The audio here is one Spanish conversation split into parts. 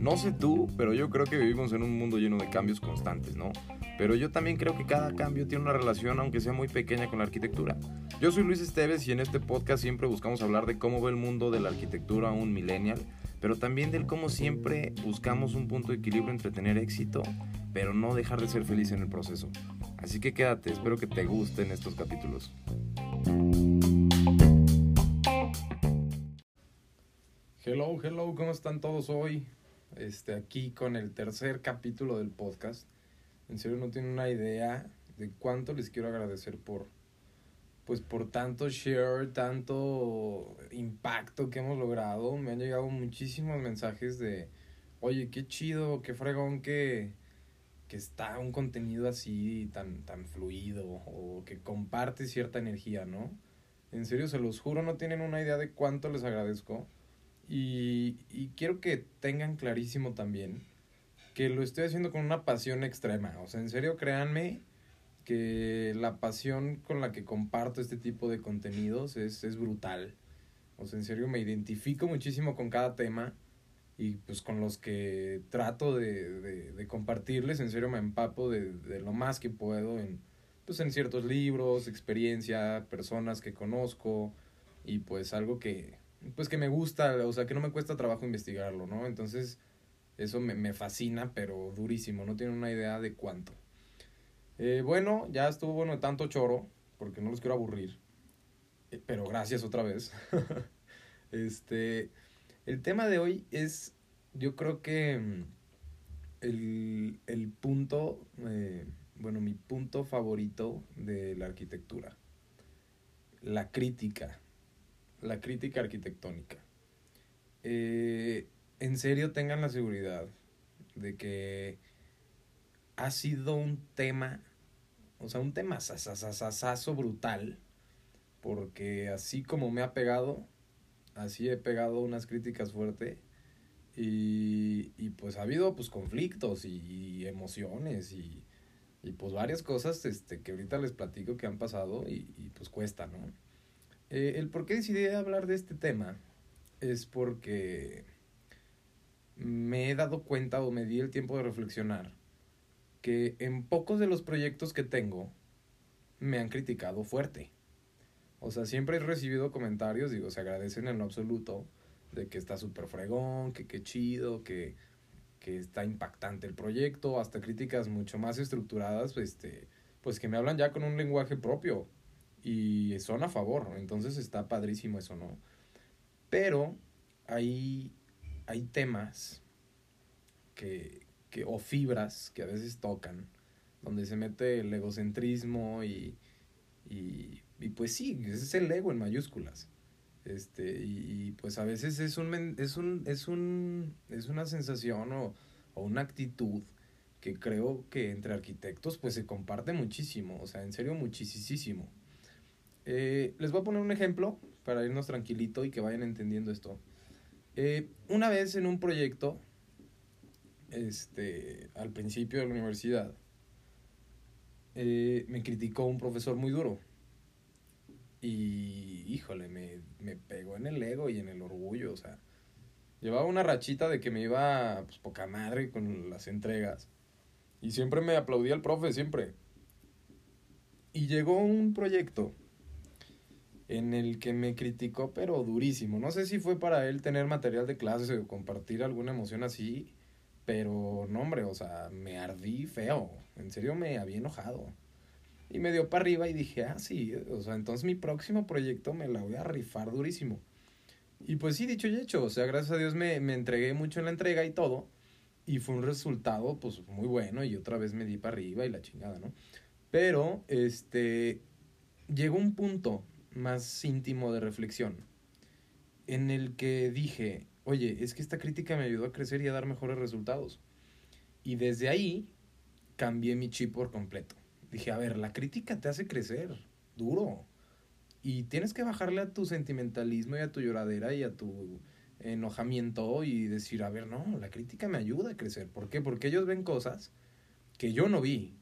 No sé tú, pero yo creo que vivimos en un mundo lleno de cambios constantes, ¿no? Pero yo también creo que cada cambio tiene una relación, aunque sea muy pequeña, con la arquitectura. Yo soy Luis Esteves y en este podcast siempre buscamos hablar de cómo ve el mundo de la arquitectura un millennial, pero también del cómo siempre buscamos un punto de equilibrio entre tener éxito, pero no dejar de ser feliz en el proceso. Así que quédate, espero que te gusten estos capítulos. Hello, hello, ¿cómo están todos hoy? Este, aquí con el tercer capítulo del podcast. En serio no tienen una idea de cuánto les quiero agradecer por pues por tanto share, tanto impacto que hemos logrado. Me han llegado muchísimos mensajes de, "Oye, qué chido, qué fregón que que está un contenido así tan tan fluido o que comparte cierta energía, ¿no?" En serio, se los juro, no tienen una idea de cuánto les agradezco. Y, y quiero que tengan clarísimo también que lo estoy haciendo con una pasión extrema. O sea, en serio, créanme que la pasión con la que comparto este tipo de contenidos es, es brutal. O sea, en serio, me identifico muchísimo con cada tema y pues con los que trato de, de, compartirles, en serio me empapo de, de, lo más que puedo en, pues en ciertos libros, experiencia, personas que conozco y pues algo que, pues que me gusta, o sea, que no me cuesta trabajo investigarlo, ¿no? Entonces, eso me, me fascina, pero durísimo, no tienen una idea de cuánto. Eh, bueno, ya estuvo bueno tanto choro, porque no los quiero aburrir, eh, pero gracias otra vez. este, el tema de hoy es, yo creo que mm, el, el punto, eh, bueno, mi punto favorito de la arquitectura, la crítica la crítica arquitectónica. Eh, en serio tengan la seguridad de que ha sido un tema, o sea, un tema sasasasaso brutal, porque así como me ha pegado, así he pegado unas críticas fuertes y, y pues ha habido pues conflictos y, y emociones y, y, pues varias cosas este, que ahorita les platico que han pasado y, y pues cuesta, ¿no? Eh, el por qué decidí hablar de este tema es porque me he dado cuenta o me di el tiempo de reflexionar que en pocos de los proyectos que tengo me han criticado fuerte. O sea, siempre he recibido comentarios, digo, se agradecen en lo absoluto, de que está súper fregón, que qué chido, que, que está impactante el proyecto, hasta críticas mucho más estructuradas, este, pues que me hablan ya con un lenguaje propio y son a favor, entonces está padrísimo eso, ¿no? Pero hay, hay temas que, que, o fibras que a veces tocan, donde se mete el egocentrismo y, y, pues sí, ese es el ego en mayúsculas. Este, y, y pues a veces es un, es un, es un, es una sensación o, o una actitud que creo que entre arquitectos pues se comparte muchísimo, o sea, en serio muchísimo. Eh, les voy a poner un ejemplo para irnos tranquilito y que vayan entendiendo esto. Eh, una vez en un proyecto, este, al principio de la universidad, eh, me criticó un profesor muy duro. Y, híjole, me, me pegó en el ego y en el orgullo, o sea, llevaba una rachita de que me iba, pues, poca madre con las entregas. Y siempre me aplaudía el profe, siempre. Y llegó un proyecto en el que me criticó, pero durísimo. No sé si fue para él tener material de clases o compartir alguna emoción así, pero no, hombre, o sea, me ardí feo. En serio me había enojado. Y me dio para arriba y dije, ah, sí, o sea, entonces mi próximo proyecto me la voy a rifar durísimo. Y pues sí, dicho y hecho, o sea, gracias a Dios me, me entregué mucho en la entrega y todo. Y fue un resultado, pues, muy bueno. Y otra vez me di para arriba y la chingada, ¿no? Pero, este, llegó un punto más íntimo de reflexión, en el que dije, oye, es que esta crítica me ayudó a crecer y a dar mejores resultados. Y desde ahí cambié mi chip por completo. Dije, a ver, la crítica te hace crecer, duro. Y tienes que bajarle a tu sentimentalismo y a tu lloradera y a tu enojamiento y decir, a ver, no, la crítica me ayuda a crecer. ¿Por qué? Porque ellos ven cosas que yo no vi,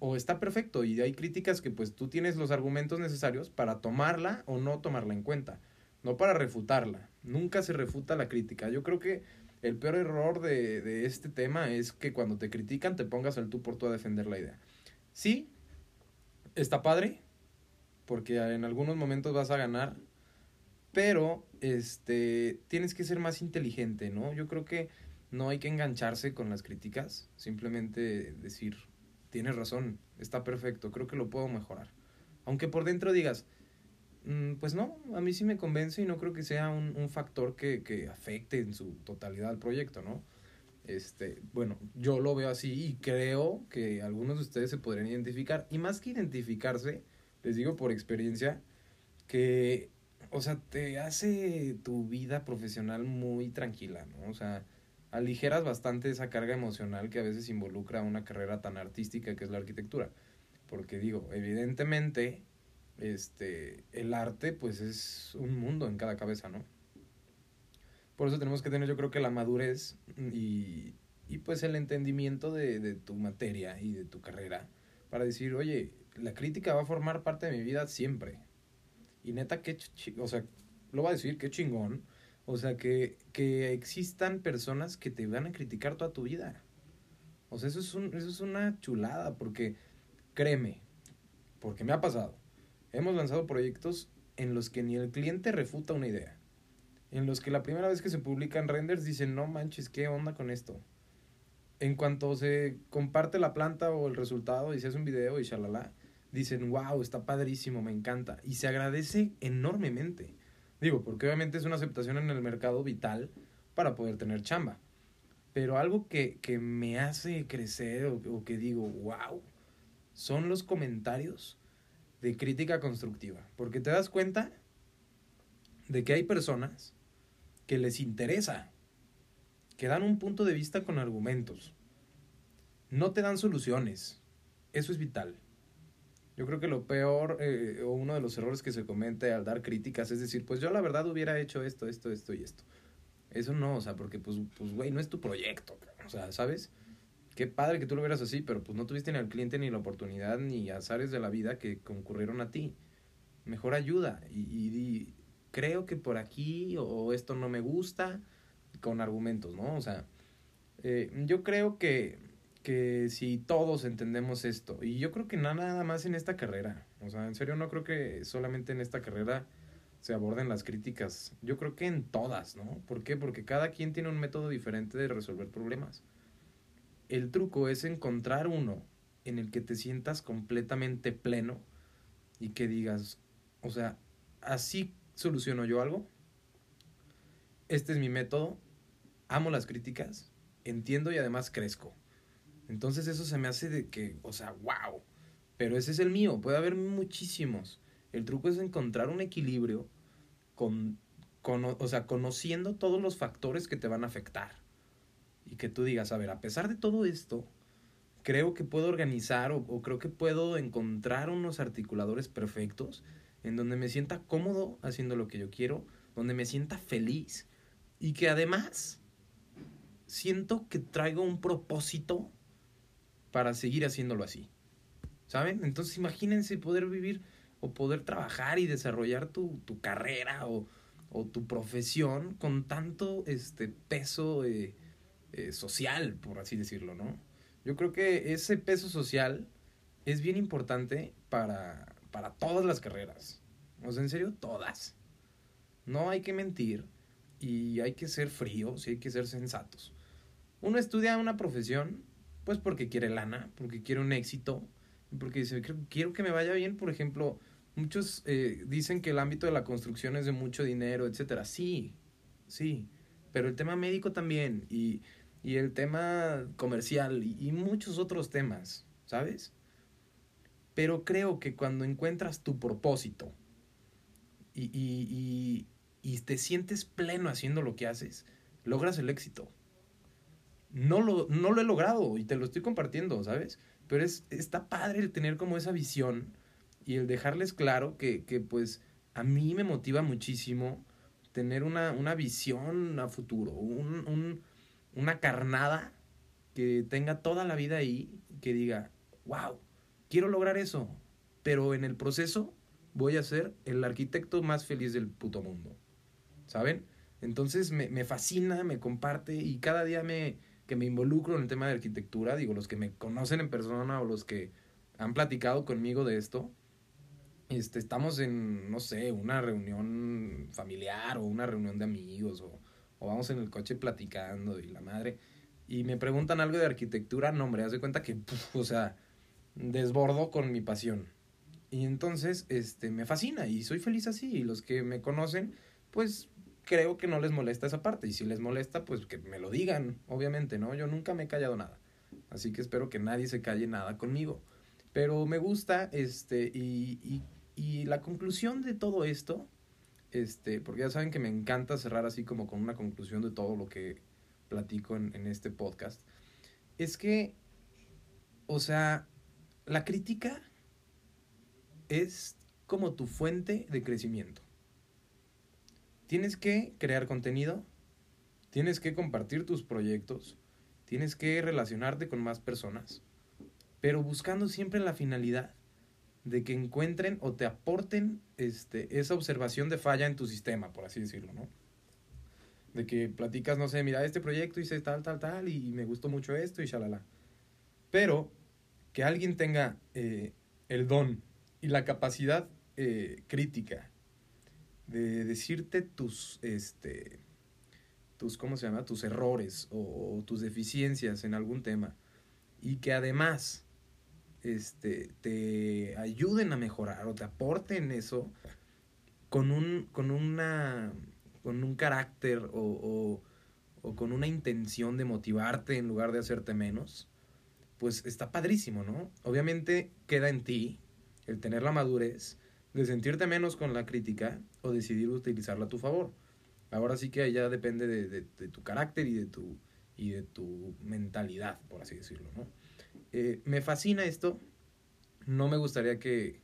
o está perfecto y hay críticas que pues tú tienes los argumentos necesarios para tomarla o no tomarla en cuenta. no para refutarla. Nunca se refuta la crítica. Yo creo que el peor error de, de este tema es que cuando te critican te pongas al tú por tú a defender la idea. Sí, está padre, porque en algunos momentos vas a ganar, pero este tienes que ser más inteligente, ¿no? Yo creo que no hay que engancharse con las críticas, simplemente decir, tienes razón, está perfecto, creo que lo puedo mejorar. Aunque por dentro digas, mm, pues no, a mí sí me convence y no creo que sea un, factor que, que, afecte en su totalidad al proyecto, ¿no? Este, bueno, yo lo veo así y creo que algunos de ustedes se podrían identificar. Y más que identificarse, les digo por experiencia, que, o sea, te hace tu vida profesional muy tranquila, ¿no? O sea, aligeras bastante esa carga emocional que a veces involucra una carrera tan artística que es la arquitectura. Porque digo, evidentemente, este, el arte pues es un mundo en cada cabeza, ¿no? Por eso tenemos que tener yo creo que la madurez y, y pues el entendimiento de, de tu materia y de tu carrera para decir, oye, la crítica va a formar parte de mi vida siempre. Y neta, qué, o sea, lo va a decir, qué chingón o sea, que, que existan personas que te van a criticar toda tu vida. O sea, eso es, un, eso es una chulada, porque créeme, porque me ha pasado. Hemos lanzado proyectos en los que ni el cliente refuta una idea. En los que la primera vez que se publican renders dicen, no manches, ¿qué onda con esto? En cuanto se comparte la planta o el resultado y se hace un video y shalala, dicen, wow, está padrísimo, me encanta. Y se agradece enormemente. Digo, porque obviamente es una aceptación en el mercado vital para poder tener chamba. Pero algo que, que me hace crecer o, o, que digo, wow, son los comentarios de crítica constructiva. Porque te das cuenta de que hay personas que les interesa, que dan un punto de vista con argumentos. No te dan soluciones. Eso es vital. Yo creo que lo peor eh, o uno de los errores que se comete al dar críticas es decir, pues yo la verdad hubiera hecho esto, esto, esto y esto. Eso no, o sea, porque pues, pues, güey, no es tu proyecto, o sea, ¿sabes? Qué padre que tú lo vieras así, pero pues no tuviste ni al cliente ni la oportunidad ni azares de la vida que concurrieron a ti. Mejor ayuda y, y, creo que por aquí o esto no me gusta con argumentos, ¿no? O sea, eh, yo creo que que si todos entendemos esto, y yo creo que nada más en esta carrera, o sea, en serio no creo que solamente en esta carrera se aborden las críticas, yo creo que en todas, ¿no? ¿Por qué? Porque cada quien tiene un método diferente de resolver problemas. El truco es encontrar uno en el que te sientas completamente pleno y que digas, o sea, así soluciono yo algo, este es mi método, amo las críticas, entiendo y además crezco. Entonces eso se me hace de que, o sea, wow. Pero ese es el mío, puede haber muchísimos. El truco es encontrar un equilibrio con, con, o sea, conociendo todos los factores que te van a afectar. Y que tú digas, a ver, a pesar de todo esto, creo que puedo organizar o, o creo que puedo encontrar unos articuladores perfectos en donde me sienta cómodo haciendo lo que yo quiero, donde me sienta feliz y que además siento que traigo un propósito para seguir haciéndolo así. ¿Saben? Entonces imagínense poder vivir o poder trabajar y desarrollar tu, tu carrera o, o, tu profesión con tanto este peso eh, eh, social, por así decirlo, ¿no? Yo creo que ese peso social es bien importante para, para todas las carreras. O sea, en serio, todas. No hay que mentir y hay que ser fríos y hay que ser sensatos. Uno estudia una profesión pues porque quiere lana, porque quiere un éxito, porque dice, quiero que me vaya bien, por ejemplo, muchos eh, dicen que el ámbito de la construcción es de mucho dinero, etcétera. Sí, sí, pero el tema médico también y, y el tema comercial y, muchos otros temas, ¿sabes? Pero creo que cuando encuentras tu propósito y, y, y te sientes pleno haciendo lo que haces, logras el éxito no lo, no lo he logrado y te lo estoy compartiendo, ¿sabes? Pero es, está padre el tener como esa visión y el dejarles claro que, que pues a mí me motiva muchísimo tener una, una visión a futuro, un, un, una carnada que tenga toda la vida ahí, que diga, wow, quiero lograr eso, pero en el proceso voy a ser el arquitecto más feliz del puto mundo. ¿saben? Entonces me, me fascina, me comparte y cada día me, que me involucro en el tema de arquitectura, digo, los que me conocen en persona o los que han platicado conmigo de esto, este, estamos en, no sé, una reunión familiar o una reunión de amigos o, vamos en el coche platicando y la madre, y me preguntan algo de arquitectura, no, hombre, haz de cuenta que, o sea, desbordo con mi pasión. Y entonces, este, me fascina y soy feliz así. Y los que me conocen, pues creo que no les molesta esa parte. Y si les molesta, pues que me lo digan, obviamente, ¿no? Yo nunca me he callado nada. Así que espero que nadie se calle nada conmigo. Pero me gusta, este, y, y, y la conclusión de todo esto, este, porque ya saben que me encanta cerrar así como con una conclusión de todo lo que platico en, en este podcast, es que, o sea, la crítica es como tu fuente de crecimiento. Tienes que crear contenido, tienes que compartir tus proyectos, tienes que relacionarte con más personas, pero buscando siempre la finalidad de que encuentren o te aporten este, esa observación de falla en tu sistema, por así decirlo, ¿no? De que platicas, no sé, mira, este proyecto hice tal, tal, tal, y me gustó mucho esto y shalala. Pero que alguien tenga eh, el don y la capacidad eh, crítica de decirte tus, este, tus, ¿cómo se llama? Tus errores o, tus deficiencias en algún tema y que además este, te ayuden a mejorar o te aporten eso con un, con una, con un carácter o, o con una intención de motivarte en lugar de hacerte menos, pues está padrísimo, ¿no? Obviamente queda en ti el tener la madurez de sentirte menos con la crítica o decidir utilizarla a tu favor. Ahora sí que ya depende de, de, tu carácter y de tu, y de tu mentalidad, por así decirlo, ¿no? Eh, me fascina esto. No me gustaría que,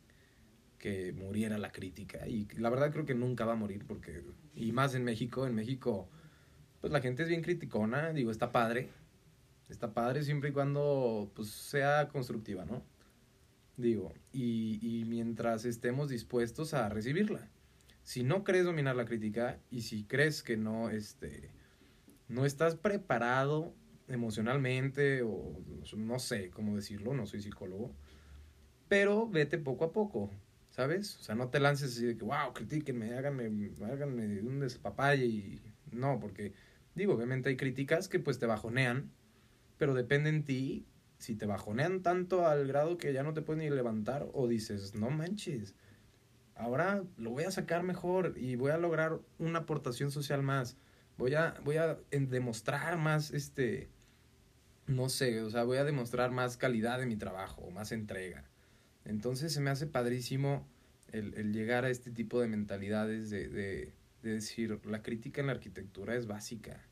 que muriera la crítica. Y la verdad creo que nunca va a morir porque... Y más en México. En México, pues la gente es bien criticona. Digo, está padre. Está padre siempre y cuando pues, sea constructiva, ¿no? Digo, y, y mientras estemos dispuestos a recibirla. Si no crees dominar la crítica y si crees que no, este, no estás preparado emocionalmente o no sé cómo decirlo, no soy psicólogo, pero vete poco a poco, ¿sabes? O sea, no te lances así de que, wow, critíquenme, háganme, háganme un despapalle y no, porque digo, obviamente hay críticas que pues te bajonean, pero depende en ti si te bajonean tanto al grado que ya no te puedes ni levantar o dices, no manches, ahora lo voy a sacar mejor y voy a lograr una aportación social más. Voy a, voy a demostrar más este, no sé, o sea, voy a demostrar más calidad de mi trabajo, más entrega. Entonces se me hace padrísimo el, el llegar a este tipo de mentalidades de, de, de, decir, la crítica en la arquitectura es básica.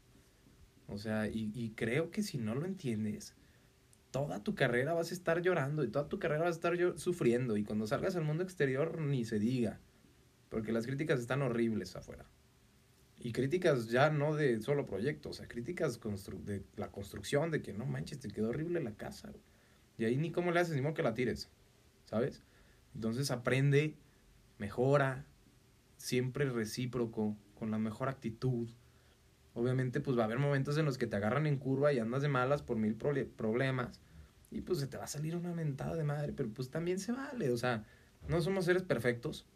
O sea, y, y creo que si no lo entiendes, toda tu carrera vas a estar llorando y toda tu carrera vas a estar sufriendo. Y cuando salgas al mundo exterior, ni se diga. Porque las críticas están horribles afuera. Y críticas ya no de solo proyectos, o sea, críticas de la construcción, de que no manches, te quedó horrible la casa. Y ahí ni cómo le haces, ni modo que la tires, ¿sabes? Entonces aprende, mejora, siempre recíproco, con la mejor actitud. Obviamente, pues va a haber momentos en los que te agarran en curva y andas de malas por mil problemas. Y pues se te va a salir una mentada de madre, pero pues también se vale. O sea, no somos seres perfectos.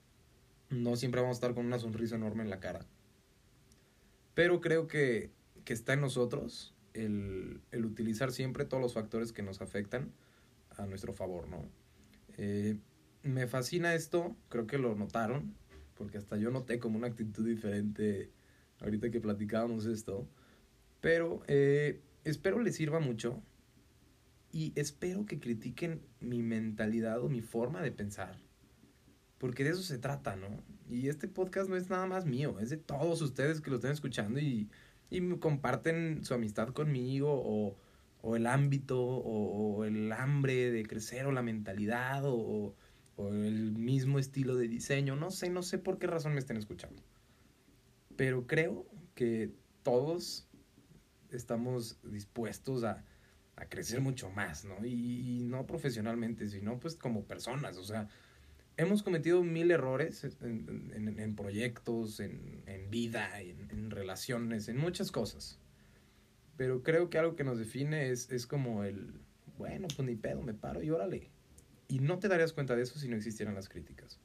No siempre vamos a estar con una sonrisa enorme en la cara pero creo que, que está en nosotros el, el, utilizar siempre todos los factores que nos afectan a nuestro favor, ¿no? Eh, me fascina esto, creo que lo notaron, porque hasta yo noté como una actitud diferente ahorita que platicábamos esto, pero eh, espero les sirva mucho y espero que critiquen mi mentalidad o mi forma de pensar porque de eso se trata, ¿no? Y este podcast no es nada más mío, es de todos ustedes que lo estén escuchando y, y comparten su amistad conmigo o, o el ámbito o, o, el hambre de crecer o la mentalidad o, o el mismo estilo de diseño. No sé, no sé por qué razón me estén escuchando. Pero creo que todos estamos dispuestos a, a crecer mucho más, ¿no? Y, no profesionalmente, sino pues como personas, o sea hemos cometido mil errores en, en, proyectos, en, en vida, en, relaciones, en muchas cosas. Pero creo que algo que nos define es, es como el, bueno, pues ni pedo, me paro y órale. Y no te darías cuenta de eso si no existieran las críticas.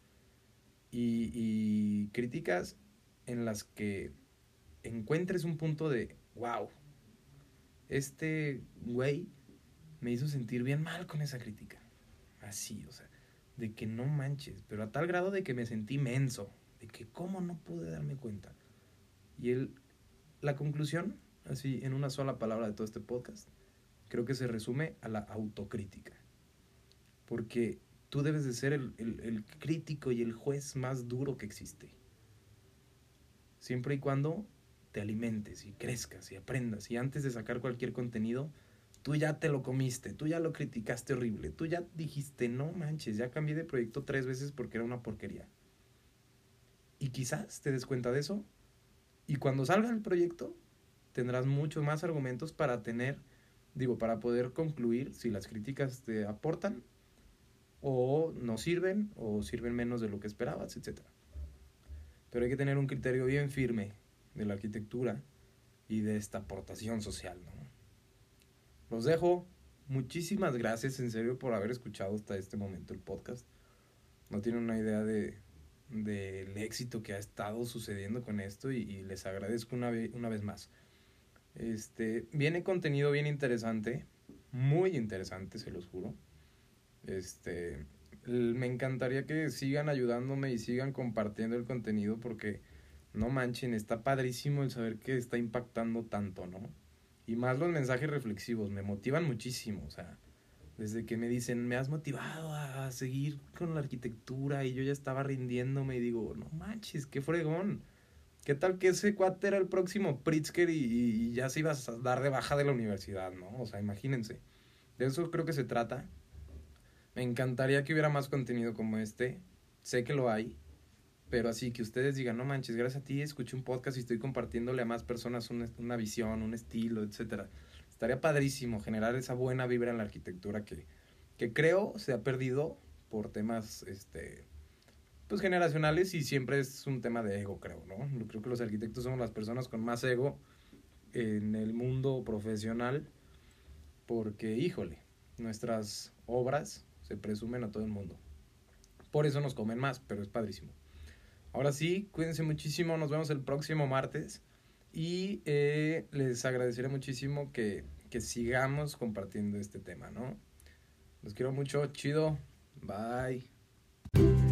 Y críticas en las que encuentres un punto de, wow, este güey me hizo sentir bien mal con esa crítica. Así, o sea, de que no manches, pero a tal grado de que me sentí menso, de que cómo no pude darme cuenta. Y él, la conclusión, así en una sola palabra de todo este podcast, creo que se resume a la autocrítica. Porque tú debes de ser el, el crítico y el juez más duro que existe. Siempre y cuando te alimentes y crezcas y aprendas. Y antes de sacar cualquier contenido, tú ya te lo comiste, tú ya lo criticaste horrible, tú ya dijiste, no manches, ya cambié de proyecto tres veces porque era una porquería. Y quizás te des cuenta de eso y cuando salga el proyecto tendrás muchos más argumentos para tener, digo, para poder concluir si las críticas te aportan o no sirven o sirven menos de lo que esperabas, etc. Pero hay que tener un criterio bien firme de la arquitectura y de esta aportación social, ¿no? Los dejo. Muchísimas gracias en serio por haber escuchado hasta este momento el podcast. No tienen una idea de del éxito que ha estado sucediendo con esto y, les agradezco una, vez una vez más. Este, viene contenido bien interesante, muy interesante, se los juro. Este, me encantaría que sigan ayudándome y sigan compartiendo el contenido porque no manchen, está padrísimo el saber que está impactando tanto, ¿no? Y más los mensajes reflexivos, me motivan muchísimo, o sea, desde que me dicen, me has motivado a seguir con la arquitectura y yo ya estaba rindiéndome y digo, no manches, qué fregón. ¿Qué tal que ese cuate era el próximo Pritzker y, ya se iba a dar de baja de la universidad, ¿no? O sea, imagínense. De eso creo que se trata. Me encantaría que hubiera más contenido como este. Sé que lo hay. Pero así que ustedes digan, no manches, gracias a ti escuché un podcast y estoy compartiéndole a más personas una, una visión, un estilo, etcétera. Estaría padrísimo generar esa buena vibra en la arquitectura que, que creo se ha perdido por temas este pues generacionales y siempre es un tema de ego, creo, ¿no? Creo que los arquitectos somos las personas con más ego en el mundo profesional porque, híjole, nuestras obras presumen a todo el mundo. Por eso nos comen más, pero es padrísimo. Ahora sí, cuídense muchísimo, nos vemos el próximo martes y eh, les agradeceré muchísimo que, que sigamos compartiendo este tema, ¿no? Los quiero mucho, chido, bye.